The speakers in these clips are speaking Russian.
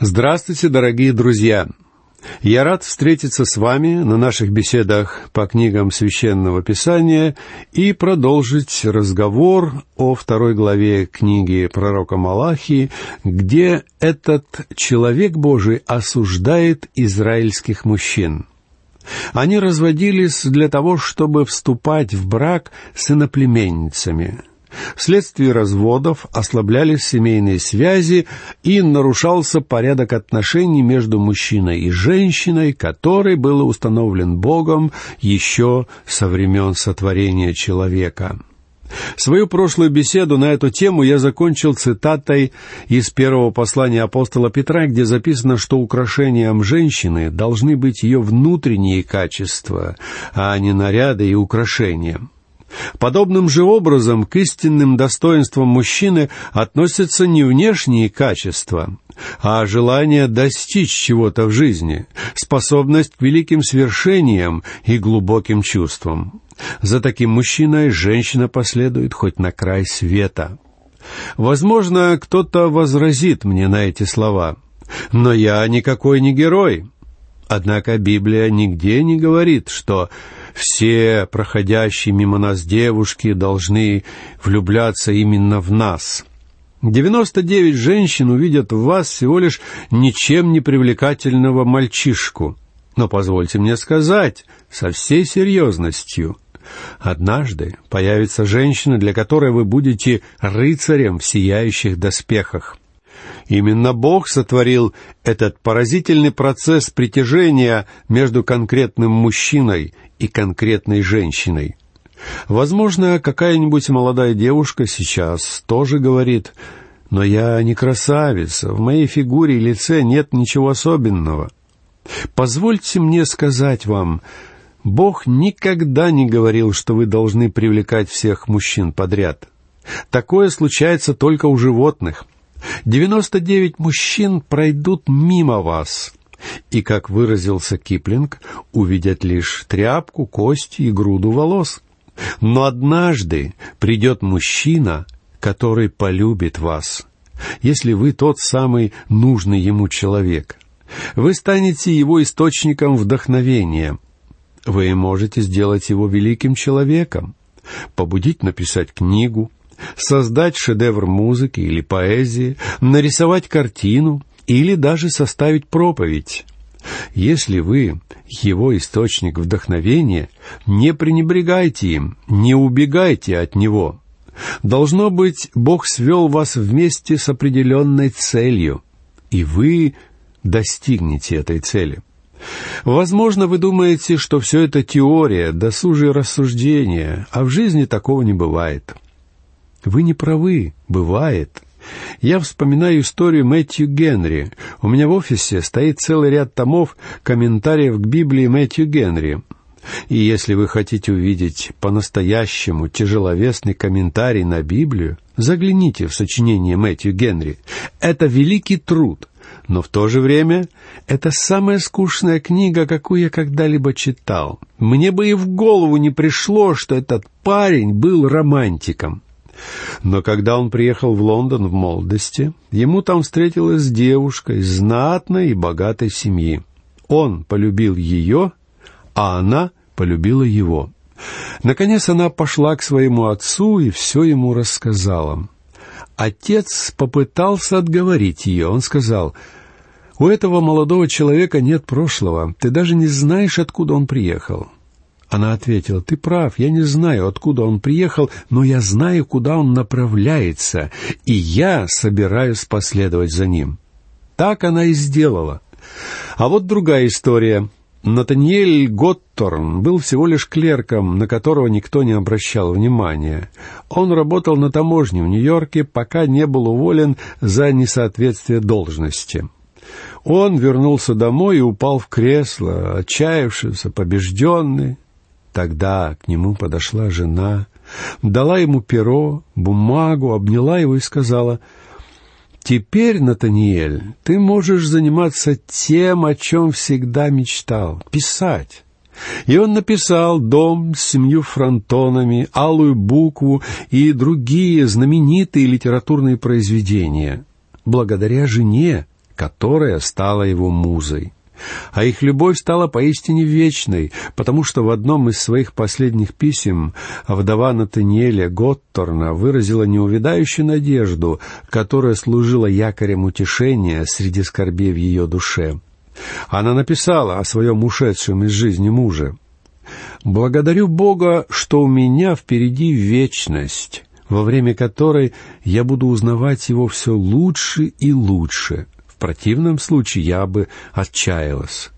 Здравствуйте, дорогие друзья! Я рад встретиться с вами на наших беседах по книгам Священного Писания и продолжить разговор о второй главе книги пророка Малахии, где этот человек Божий осуждает израильских мужчин. Они разводились для того, чтобы вступать в брак с иноплеменницами – Вследствие разводов ослаблялись семейные связи и нарушался порядок отношений между мужчиной и женщиной, который был установлен Богом еще со времен сотворения человека. Свою прошлую беседу на эту тему я закончил цитатой из первого послания апостола Петра, где записано, что украшением женщины должны быть ее внутренние качества, а не наряды и украшения. Подобным же образом к истинным достоинствам мужчины относятся не внешние качества, а желание достичь чего-то в жизни, способность к великим свершениям и глубоким чувствам. За таким мужчиной женщина последует хоть на край света. Возможно, кто-то возразит мне на эти слова, но я никакой не герой. Однако Библия нигде не говорит, что все проходящие мимо нас девушки должны влюбляться именно в нас. Девяносто девять женщин увидят в вас всего лишь ничем не привлекательного мальчишку. Но позвольте мне сказать со всей серьезностью, однажды появится женщина, для которой вы будете рыцарем в сияющих доспехах. Именно Бог сотворил этот поразительный процесс притяжения между конкретным мужчиной и конкретной женщиной. Возможно, какая-нибудь молодая девушка сейчас тоже говорит, «Но я не красавица, в моей фигуре и лице нет ничего особенного». Позвольте мне сказать вам, Бог никогда не говорил, что вы должны привлекать всех мужчин подряд. Такое случается только у животных. Девяносто девять мужчин пройдут мимо вас, и, как выразился Киплинг, увидят лишь тряпку, кости и груду волос. Но однажды придет мужчина, который полюбит вас, если вы тот самый нужный ему человек. Вы станете его источником вдохновения. Вы можете сделать его великим человеком, побудить написать книгу, создать шедевр музыки или поэзии, нарисовать картину, или даже составить проповедь. Если вы его источник вдохновения, не пренебрегайте им, не убегайте от него. Должно быть, Бог свел вас вместе с определенной целью, и вы достигнете этой цели. Возможно, вы думаете, что все это теория, досужие рассуждения, а в жизни такого не бывает. Вы не правы, бывает. Я вспоминаю историю Мэтью Генри. У меня в офисе стоит целый ряд томов комментариев к Библии Мэтью Генри. И если вы хотите увидеть по-настоящему тяжеловесный комментарий на Библию, загляните в сочинение Мэтью Генри. Это великий труд, но в то же время это самая скучная книга, какую я когда-либо читал. Мне бы и в голову не пришло, что этот парень был романтиком. Но когда он приехал в Лондон в молодости, ему там встретилась девушка из знатной и богатой семьи. Он полюбил ее, а она полюбила его. Наконец она пошла к своему отцу и все ему рассказала. Отец попытался отговорить ее. Он сказал, «У этого молодого человека нет прошлого. Ты даже не знаешь, откуда он приехал. Она ответила, «Ты прав, я не знаю, откуда он приехал, но я знаю, куда он направляется, и я собираюсь последовать за ним». Так она и сделала. А вот другая история. Натаниэль Готторн был всего лишь клерком, на которого никто не обращал внимания. Он работал на таможне в Нью-Йорке, пока не был уволен за несоответствие должности. Он вернулся домой и упал в кресло, отчаявшийся, побежденный. Тогда к нему подошла жена, дала ему перо, бумагу, обняла его и сказала, «Теперь, Натаниэль, ты можешь заниматься тем, о чем всегда мечтал — писать». И он написал «Дом с семью фронтонами», «Алую букву» и другие знаменитые литературные произведения. Благодаря жене, которая стала его музой. А их любовь стала поистине вечной, потому что в одном из своих последних писем вдова Натаниэля Готторна выразила неувядающую надежду, которая служила якорем утешения среди скорбей в ее душе. Она написала о своем ушедшем из жизни муже. «Благодарю Бога, что у меня впереди вечность, во время которой я буду узнавать Его все лучше и лучше» противном случае я бы отчаялась.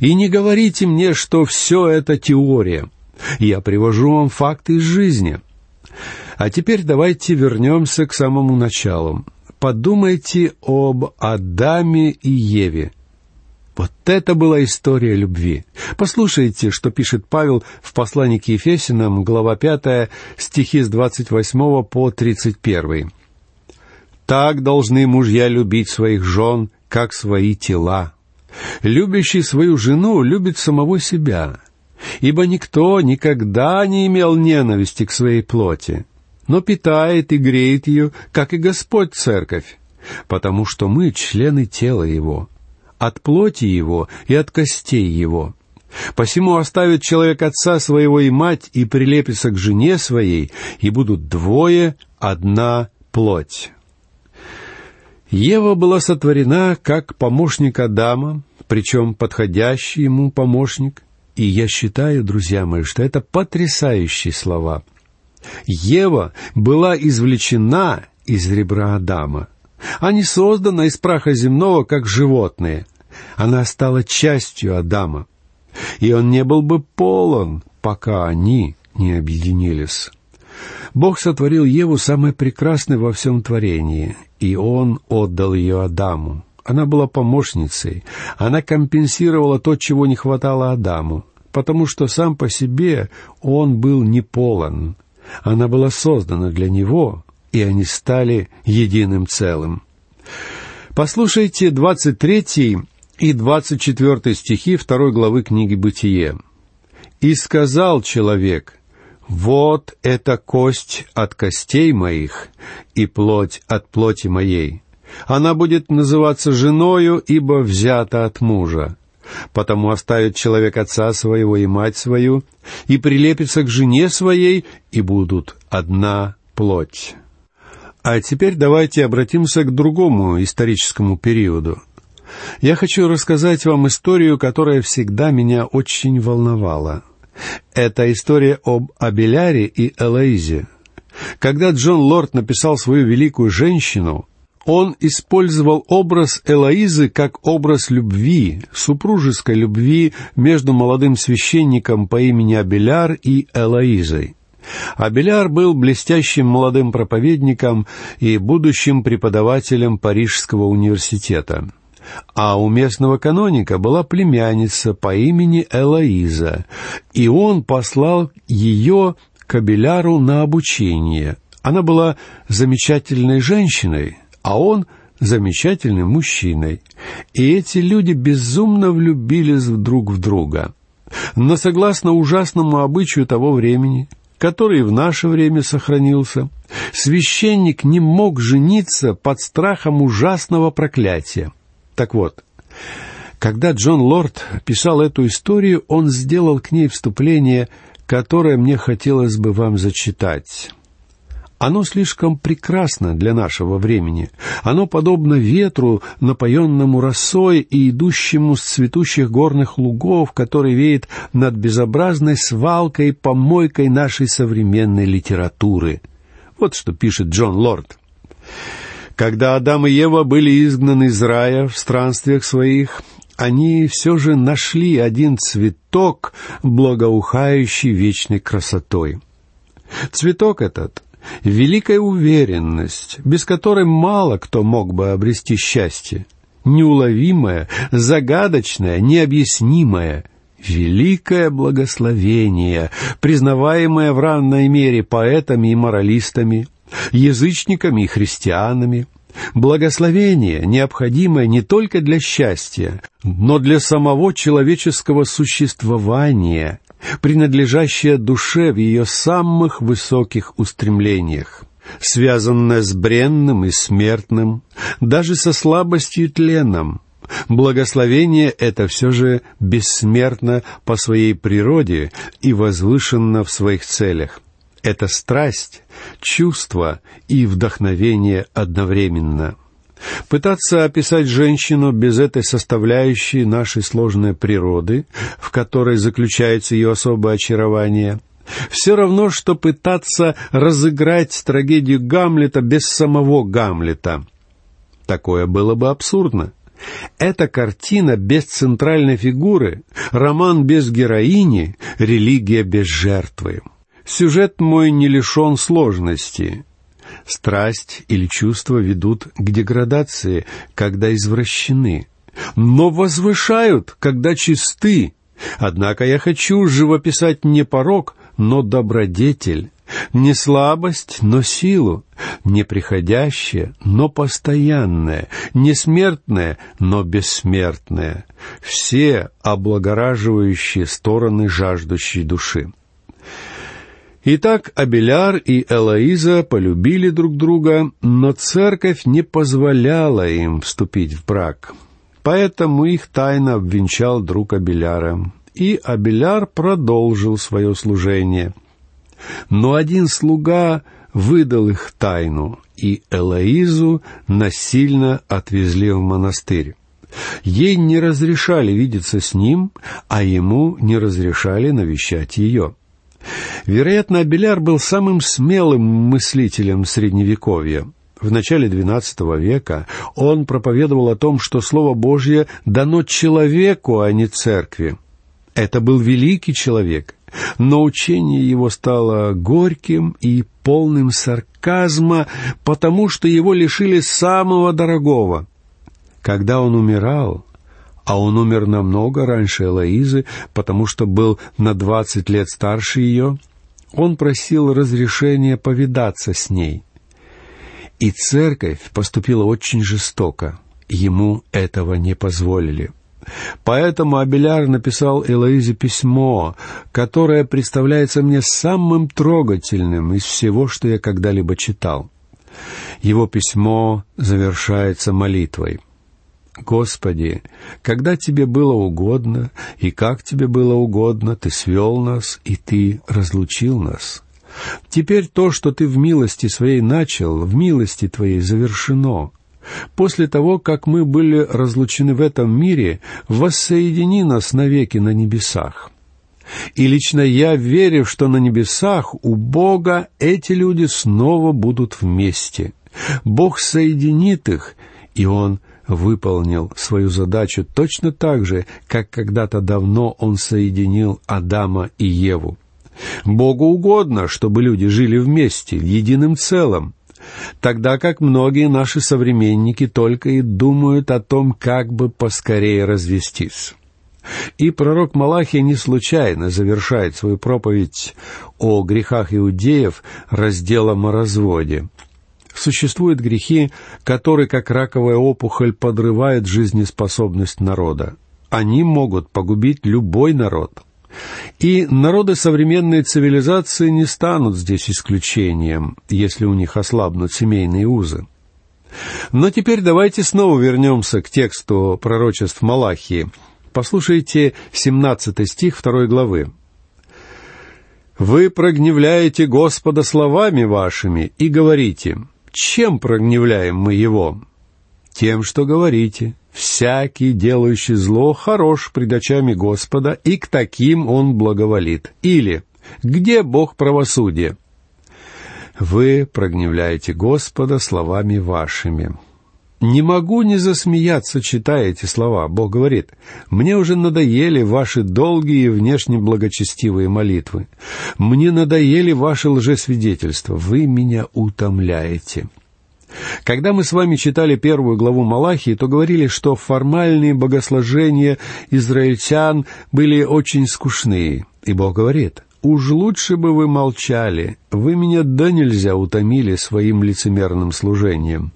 И не говорите мне, что все это теория. Я привожу вам факты из жизни. А теперь давайте вернемся к самому началу. Подумайте об Адаме и Еве. Вот это была история любви. Послушайте, что пишет Павел в послании к Ефесинам, глава 5, стихи с 28 по 31. Так должны мужья любить своих жен, как свои тела. Любящий свою жену любит самого себя, ибо никто никогда не имел ненависти к своей плоти, но питает и греет ее, как и Господь Церковь, потому что мы члены тела Его, от плоти Его и от костей Его. Посему оставит человек отца своего и мать и прилепится к жене своей, и будут двое, одна плоть. Ева была сотворена как помощник Адама, причем подходящий ему помощник, и я считаю, друзья мои, что это потрясающие слова. Ева была извлечена из ребра Адама, а не создана из праха земного, как животные. Она стала частью Адама, и он не был бы полон, пока они не объединились. Бог сотворил Еву самой прекрасной во всем творении, и Он отдал ее Адаму. Она была помощницей, она компенсировала то, чего не хватало Адаму, потому что сам по себе он был не полон. Она была создана для него, и они стали единым целым. Послушайте 23 и 24 стихи второй главы книги «Бытие». «И сказал человек, «Вот эта кость от костей моих и плоть от плоти моей. Она будет называться женою, ибо взята от мужа. Потому оставит человек отца своего и мать свою, и прилепится к жене своей, и будут одна плоть». А теперь давайте обратимся к другому историческому периоду. Я хочу рассказать вам историю, которая всегда меня очень волновала — это история об Абеляре и Элоизе. Когда Джон Лорд написал свою великую женщину, он использовал образ Элоизы как образ любви, супружеской любви между молодым священником по имени Абеляр и Элоизой. Абеляр был блестящим молодым проповедником и будущим преподавателем Парижского университета а у местного каноника была племянница по имени Элоиза, и он послал ее к Абеляру на обучение. Она была замечательной женщиной, а он замечательным мужчиной. И эти люди безумно влюбились друг в друга. Но согласно ужасному обычаю того времени, который в наше время сохранился, священник не мог жениться под страхом ужасного проклятия. Так вот, когда Джон Лорд писал эту историю, он сделал к ней вступление, которое мне хотелось бы вам зачитать. Оно слишком прекрасно для нашего времени. Оно подобно ветру, напоенному росой и идущему с цветущих горных лугов, который веет над безобразной свалкой, помойкой нашей современной литературы. Вот что пишет Джон Лорд. Когда Адам и Ева были изгнаны из рая в странствиях своих, они все же нашли один цветок, благоухающий вечной красотой. Цветок этот — великая уверенность, без которой мало кто мог бы обрести счастье, неуловимое, загадочное, необъяснимое — великое благословение, признаваемое в равной мере поэтами и моралистами, язычниками и христианами. Благословение, необходимое не только для счастья, но для самого человеческого существования, принадлежащее душе в ее самых высоких устремлениях. связанное с бренным и смертным, даже со слабостью и тленом. Благословение это все же бессмертно по своей природе и возвышенно в своих целях. Это страсть, чувство и вдохновение одновременно. Пытаться описать женщину без этой составляющей нашей сложной природы, в которой заключается ее особое очарование, все равно, что пытаться разыграть трагедию Гамлета без самого Гамлета. Такое было бы абсурдно. Эта картина без центральной фигуры, роман без героини, религия без жертвы. Сюжет мой не лишен сложности. Страсть или чувства ведут к деградации, когда извращены, но возвышают, когда чисты. Однако я хочу живописать не порог, но добродетель, не слабость, но силу, не приходящее, но постоянное, не смертное, но бессмертное, все облагораживающие стороны жаждущей души. Итак, Абеляр и Элоиза полюбили друг друга, но церковь не позволяла им вступить в брак. Поэтому их тайно обвенчал друг Абеляра, и Абеляр продолжил свое служение. Но один слуга выдал их тайну, и Элоизу насильно отвезли в монастырь. Ей не разрешали видеться с ним, а ему не разрешали навещать ее. Вероятно, Абеляр был самым смелым мыслителем Средневековья. В начале XII века он проповедовал о том, что Слово Божье дано человеку, а не церкви. Это был великий человек, но учение его стало горьким и полным сарказма, потому что его лишили самого дорогого. Когда он умирал, а он умер намного раньше Элоизы, потому что был на двадцать лет старше ее, он просил разрешения повидаться с ней. И церковь поступила очень жестоко. Ему этого не позволили. Поэтому Абеляр написал Элоизе письмо, которое представляется мне самым трогательным из всего, что я когда-либо читал. Его письмо завершается молитвой. Господи, когда Тебе было угодно и как Тебе было угодно, Ты свел нас и Ты разлучил нас. Теперь то, что Ты в милости Своей начал, в милости Твоей завершено. После того, как мы были разлучены в этом мире, воссоедини нас навеки на небесах. И лично я верю, что на небесах у Бога эти люди снова будут вместе. Бог соединит их, и Он выполнил свою задачу точно так же, как когда-то давно он соединил Адама и Еву. Богу угодно, чтобы люди жили вместе, единым целым, тогда как многие наши современники только и думают о том, как бы поскорее развестись. И пророк Малахия не случайно завершает свою проповедь о грехах иудеев разделом о разводе. Существуют грехи, которые, как раковая опухоль, подрывают жизнеспособность народа. Они могут погубить любой народ. И народы современной цивилизации не станут здесь исключением, если у них ослабнут семейные узы. Но теперь давайте снова вернемся к тексту пророчеств Малахии. Послушайте 17 стих 2 главы. «Вы прогневляете Господа словами вашими и говорите, чем прогневляем мы его? Тем, что говорите. Всякий, делающий зло, хорош пред очами Господа, и к таким он благоволит. Или, где Бог правосудия? Вы прогневляете Господа словами вашими. Не могу не засмеяться, читая эти слова. Бог говорит, «Мне уже надоели ваши долгие внешне благочестивые молитвы. Мне надоели ваши лжесвидетельства. Вы меня утомляете». Когда мы с вами читали первую главу Малахии, то говорили, что формальные богослужения израильтян были очень скучные. И Бог говорит, «Уж лучше бы вы молчали, вы меня да нельзя утомили своим лицемерным служением».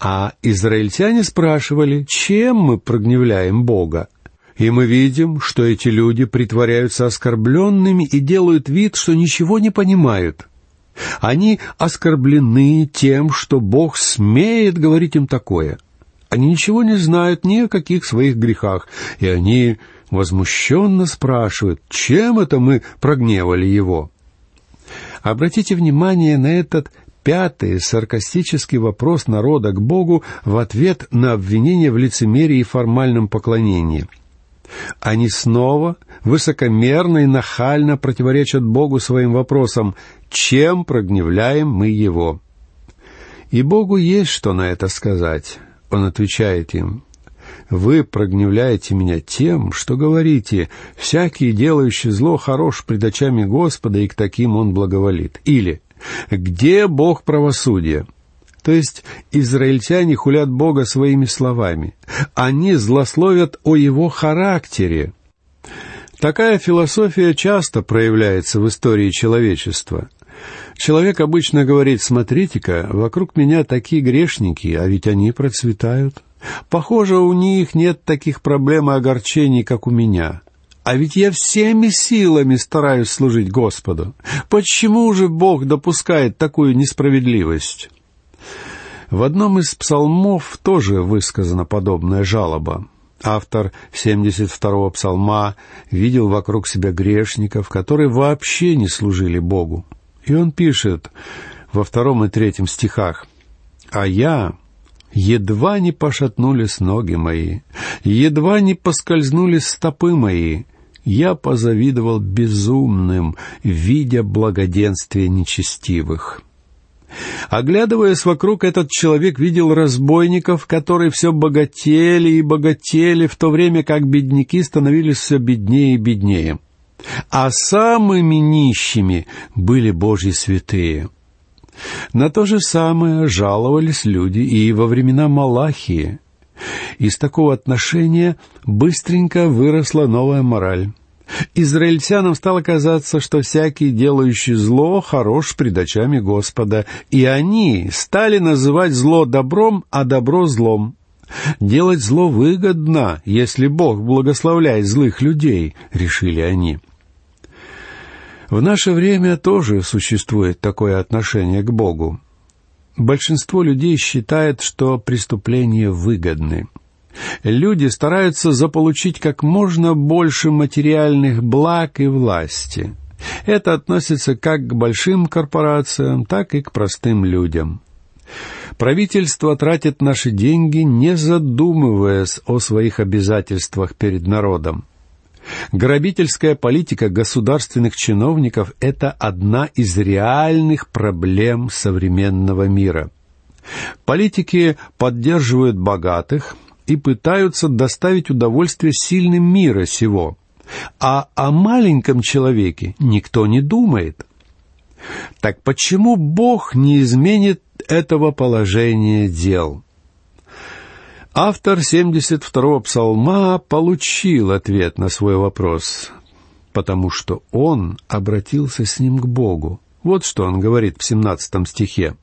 А израильтяне спрашивали, чем мы прогневляем Бога? И мы видим, что эти люди притворяются оскорбленными и делают вид, что ничего не понимают. Они оскорблены тем, что Бог смеет говорить им такое. Они ничего не знают ни о каких своих грехах, и они возмущенно спрашивают, чем это мы прогневали Его. Обратите внимание на этот пятый саркастический вопрос народа к Богу в ответ на обвинение в лицемерии и формальном поклонении. Они снова высокомерно и нахально противоречат Богу своим вопросам, чем прогневляем мы Его. И Богу есть что на это сказать. Он отвечает им, «Вы прогневляете меня тем, что говорите, всякий, делающий зло, хорош пред очами Господа, и к таким он благоволит». Или где Бог правосудия? То есть израильтяне хулят Бога своими словами. Они злословят о Его характере. Такая философия часто проявляется в истории человечества. Человек обычно говорит, смотрите-ка, вокруг меня такие грешники, а ведь они процветают. Похоже, у них нет таких проблем и огорчений, как у меня. А ведь я всеми силами стараюсь служить Господу. Почему же Бог допускает такую несправедливость? В одном из псалмов тоже высказана подобная жалоба. Автор 72-го псалма видел вокруг себя грешников, которые вообще не служили Богу. И он пишет во втором и третьем стихах, «А я едва не пошатнулись ноги мои, едва не поскользнулись стопы мои, я позавидовал безумным, видя благоденствие нечестивых. Оглядываясь вокруг, этот человек видел разбойников, которые все богатели и богатели, в то время как бедняки становились все беднее и беднее. А самыми нищими были Божьи святые. На то же самое жаловались люди и во времена Малахии. Из такого отношения быстренько выросла новая мораль. Израильтянам стало казаться, что всякий, делающий зло, хорош пред очами Господа, и они стали называть зло добром, а добро злом. Делать зло выгодно, если Бог благословляет злых людей, решили они. В наше время тоже существует такое отношение к Богу. Большинство людей считает, что преступления выгодны. Люди стараются заполучить как можно больше материальных благ и власти. Это относится как к большим корпорациям, так и к простым людям. Правительство тратит наши деньги, не задумываясь о своих обязательствах перед народом. Грабительская политика государственных чиновников – это одна из реальных проблем современного мира. Политики поддерживают богатых и пытаются доставить удовольствие сильным мира сего, а о маленьком человеке никто не думает. Так почему Бог не изменит этого положения дел? Автор 72-го псалма получил ответ на свой вопрос, потому что он обратился с ним к Богу. Вот что он говорит в 17 стихе.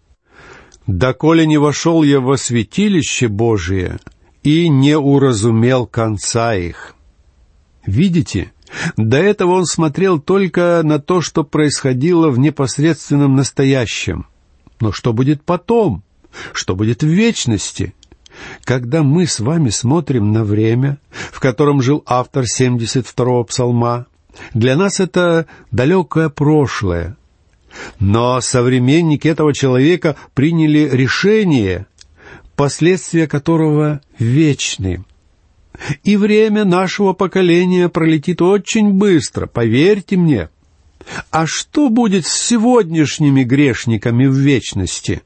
«Доколе не вошел я во святилище Божие и не уразумел конца их». Видите, до этого он смотрел только на то, что происходило в непосредственном настоящем. Но что будет потом? Что будет в вечности? Когда мы с вами смотрим на время, в котором жил автор 72-го псалма, для нас это далекое прошлое. Но современники этого человека приняли решение, последствия которого вечны. И время нашего поколения пролетит очень быстро, поверьте мне. А что будет с сегодняшними грешниками в вечности?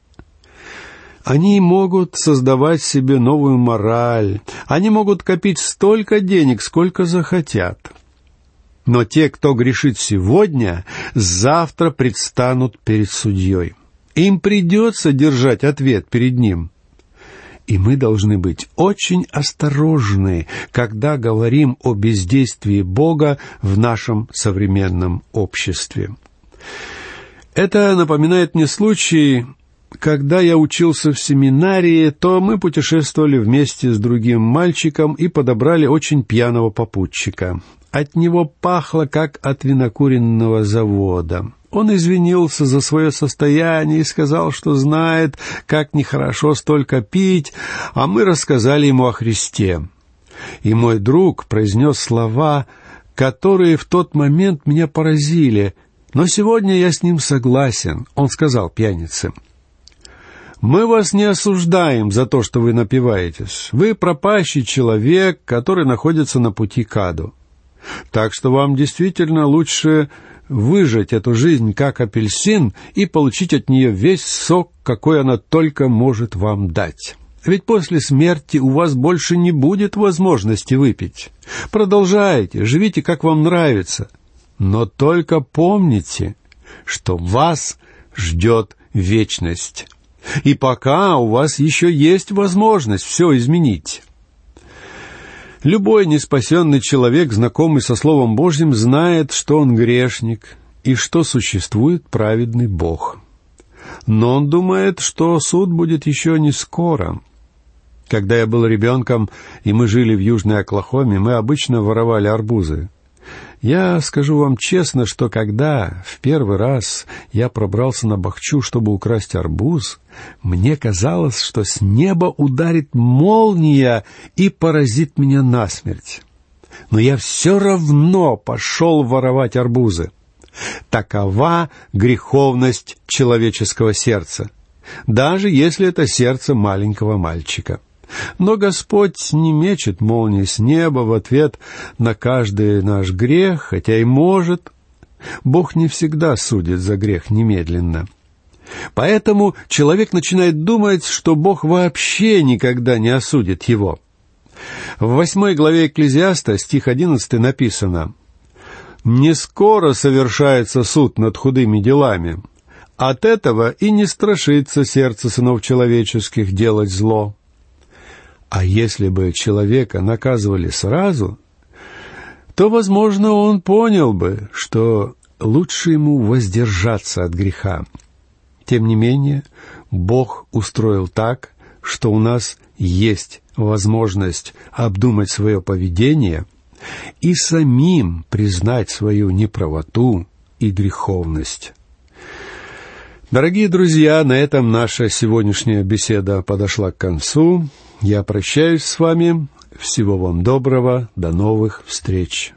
Они могут создавать себе новую мораль, они могут копить столько денег, сколько захотят. Но те, кто грешит сегодня, завтра предстанут перед судьей. Им придется держать ответ перед ним. И мы должны быть очень осторожны, когда говорим о бездействии Бога в нашем современном обществе. Это напоминает мне случай, когда я учился в семинарии, то мы путешествовали вместе с другим мальчиком и подобрали очень пьяного попутчика. От него пахло, как от винокуренного завода. Он извинился за свое состояние и сказал, что знает, как нехорошо столько пить, а мы рассказали ему о Христе. И мой друг произнес слова, которые в тот момент меня поразили, но сегодня я с ним согласен. Он сказал пьянице, «Мы вас не осуждаем за то, что вы напиваетесь. Вы пропащий человек, который находится на пути к аду. Так что вам действительно лучше выжать эту жизнь как апельсин и получить от нее весь сок, какой она только может вам дать. Ведь после смерти у вас больше не будет возможности выпить. Продолжайте, живите, как вам нравится. Но только помните, что вас ждет вечность. И пока у вас еще есть возможность все изменить. Любой неспасенный человек, знакомый со Словом Божьим, знает, что он грешник и что существует праведный Бог. Но он думает, что суд будет еще не скоро — когда я был ребенком, и мы жили в Южной Оклахоме, мы обычно воровали арбузы. Я скажу вам честно, что когда в первый раз я пробрался на Бахчу, чтобы украсть арбуз, мне казалось, что с неба ударит молния и поразит меня насмерть. Но я все равно пошел воровать арбузы. Такова греховность человеческого сердца, даже если это сердце маленького мальчика. Но Господь не мечет молнии с неба в ответ на каждый наш грех, хотя и может. Бог не всегда судит за грех немедленно. Поэтому человек начинает думать, что Бог вообще никогда не осудит его. В восьмой главе Экклезиаста, стих одиннадцатый, написано «Не скоро совершается суд над худыми делами. От этого и не страшится сердце сынов человеческих делать зло». А если бы человека наказывали сразу, то, возможно, он понял бы, что лучше ему воздержаться от греха. Тем не менее, Бог устроил так, что у нас есть возможность обдумать свое поведение и самим признать свою неправоту и греховность. Дорогие друзья, на этом наша сегодняшняя беседа подошла к концу. Я прощаюсь с вами. Всего вам доброго. До новых встреч.